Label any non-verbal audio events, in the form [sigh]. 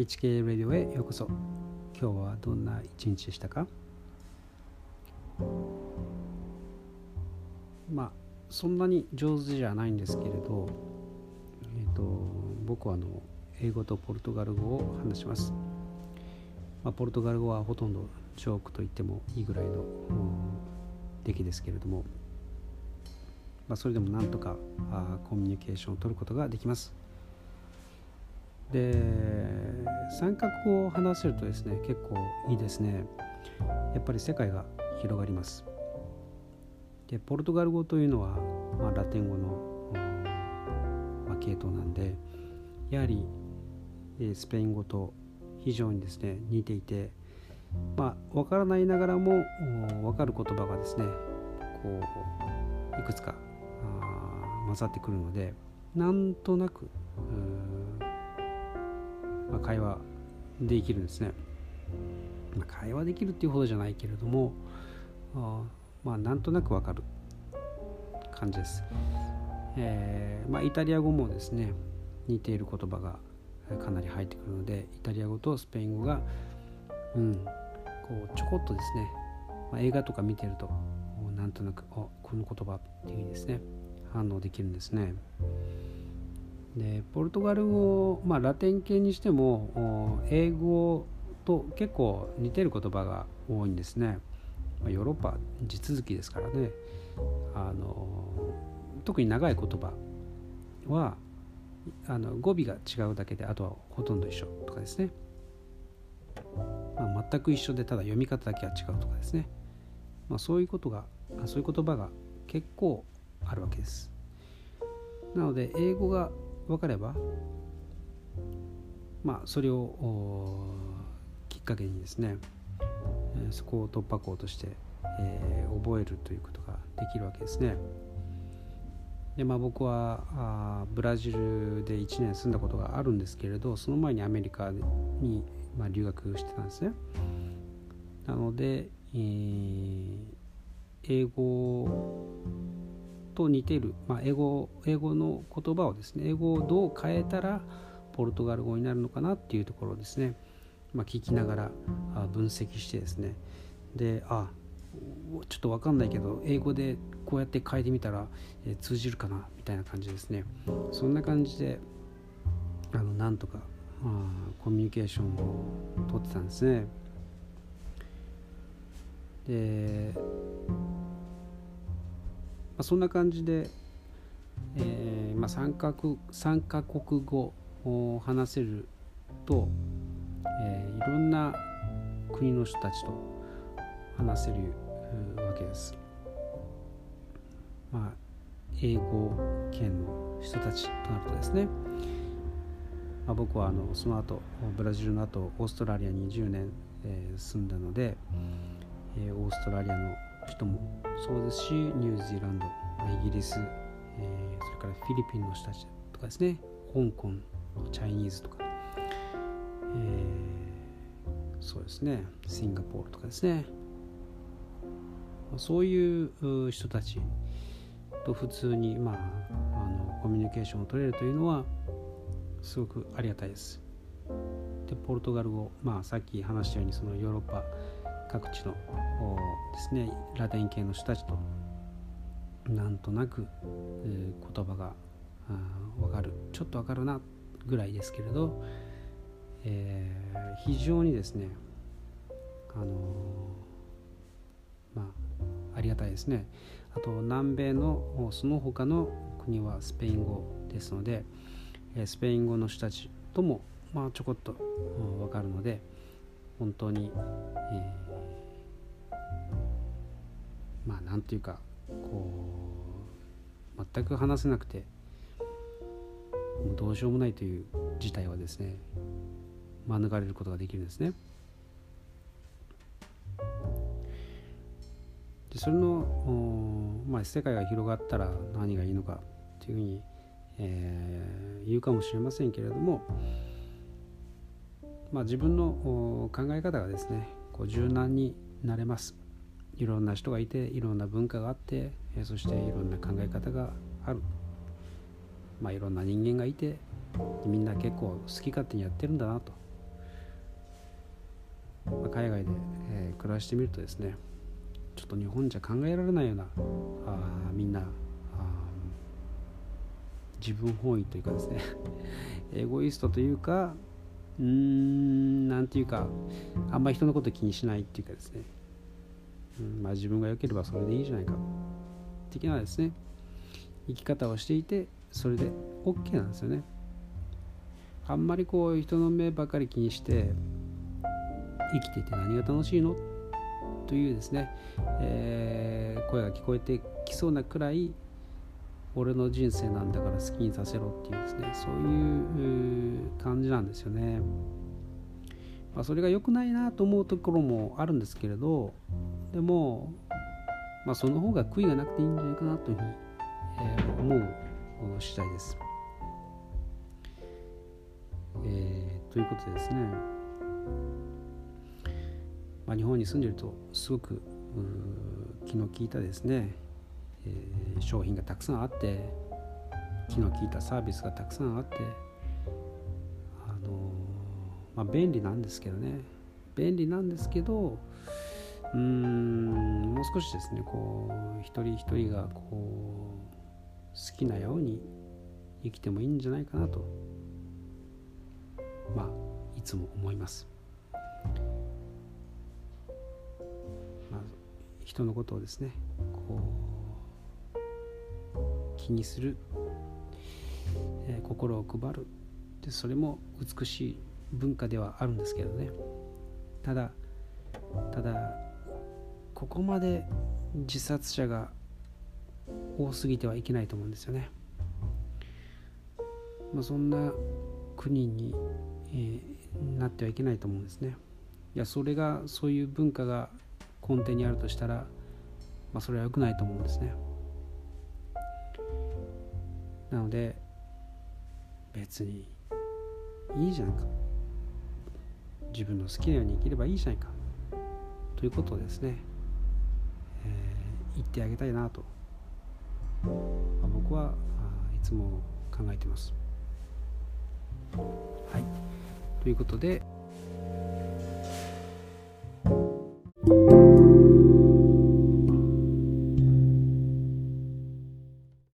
HK レディオへようこそ。今日はどんな一日でしたか？まあそんなに上手じゃないんですけれど、えーと、僕はあの英語とポルトガル語を話します、まあ、ポルトガル語はほとんどジョークと言ってもいいぐらいの出来ですけれども、まあ、それでもなんとかあコミュニケーションを取ることができます。で三角を話せるとですね結構いいですね。やっぱり世界が広がります。でポルトガル語というのは、まあ、ラテン語の、まあ、系統なんでやはり、えスペイン語と非常にですね似ていてまあ分からないながらも分かる言葉がですねこういくつか混ざってくるのでなんとなくまあ、会話できるんですね。まあ、会話できるっていうほどじゃないけれどもあまあなんとなくわかる感じです。えーまあ、イタリア語もですね似ている言葉がかなり入ってくるのでイタリア語とスペイン語が、うん、こうちょこっとですね、まあ、映画とか見てるとなんとなくあこの言葉っていうふうにですね反応できるんですね。でポルトガル語、まあ、ラテン系にしても英語と結構似てる言葉が多いんですね、まあ、ヨーロッパ地続きですからね。あの特に長い言葉はあの語尾が違うだけであとはほとんど一緒とかですね、まあ、全く一緒でただ読み方だけは違うとかですね、まあ、そういうことがそういう言葉が結構あるわけです。なので英語が分かればまあそれをきっかけにですねそこを突破口として、えー、覚えるということができるわけですね。でまあ、僕はあブラジルで1年住んだことがあるんですけれどその前にアメリカに、まあ、留学してたんですね。なので、えー、英語と似てる、まあ、英語英語の言葉をですね英語をどう変えたらポルトガル語になるのかなっていうところをですね、まあ、聞きながら分析してですね。であちょっと分かんないけど英語でこうやって変えてみたら、え通じるかなみたいな感じですね。そんな感じであのなんとかあコミュニケーションをとってたんですね。であ、そんな感じで、えーまあ、3, か3カ国語を話せると、えー、いろんな国の人たちと話せるわけです。まあ、英語圏の人たちとなるとですね、まあ、僕はあのその後ブラジルの後オーストラリアに10年、えー、住んだので、えー、オーストラリアの人もそうですしニュージーランドイギリス、えー、それからフィリピンの人たちとかですね。香港のチャイニーズとか、えー、そうですね。シンガポールとかですね。そういう人たちと普通に、まあ、あのコミュニケーションを取れるというのはすごくありがたいです。でポルトガル語、まあ、さっき話したようにそのヨーロッパ各地のですねラテン系の人たちとなんとなく、言葉が分かるちょっと分かるなぐらいですけれど、えー、非常にですねあのー、まあありがたいですね。あと南米のその他の国はスペイン語ですのでスペイン語の人たちともまあちょこっと分かるので本当に、えー、まあなんていうかこう全く話せなくてもうどうしようもないという事態はですね免れることができるんですね。でそれの、まあ、世界が広がったら何がいいのかというふうに、えー、言うかもしれませんけれども、まあ、自分の考え方がですねこう柔軟になれます。いろんな人がいていろんな文化があってそしていろんな考え方がある、まあ、いろんな人間がいてみんな結構好き勝手にやってるんだなと。まあ、海外で、えー、暮らしてみるとですねちょっと日本じゃ考えられないようなあみんな自分本位というかですね [laughs] エゴイストというかうーんなんていうかあんまり人のこと気にしないっていうかですね、まあ、自分が良ければそれでいいじゃないか的なですね。生き方をしていてそれで OK なんですよね。あんまりこう人の目ばかり気にして生きていて何が楽しいの？というですね、えー、声が聞こえてきそうなくらい俺の人生なんだから好きにさせろっていうですね。そういう感じなんですよね、まあ、それが良くないなと思うところもあるんですけれどでも、まあ、その方が悔いがなくていいんじゃないかなというふうに、えー、思う次第です、えー、ということでですね、まあ、日本に住んでるとすごく気の利いたですねえー、商品がたくさんあって気の利いたサービスがたくさんあってあのまあ便利なんですけどね。便利なんですけどうーんもう少しですねこう一人一人がこう好きなように生きてもいいんじゃないかなとまあいつも思います。まあ、人のことをですねこう気にする、えー、心を配る。でそれも美しい文化ではあるんですけどね。ただただここまで自殺者が多すぎてはいけないと思うんですよね、まあ、そんな国に、えー、なってはいけないと思うんですね。いやそれがそういう文化が根底にあるとしたら、まあ、それは良くないと思うんですね。なので別にいいじゃんか。自分の好きなように生きればいいじゃないか。ということですね、言ってあげたいなと、まあ、僕はいつも考えてます。はいということで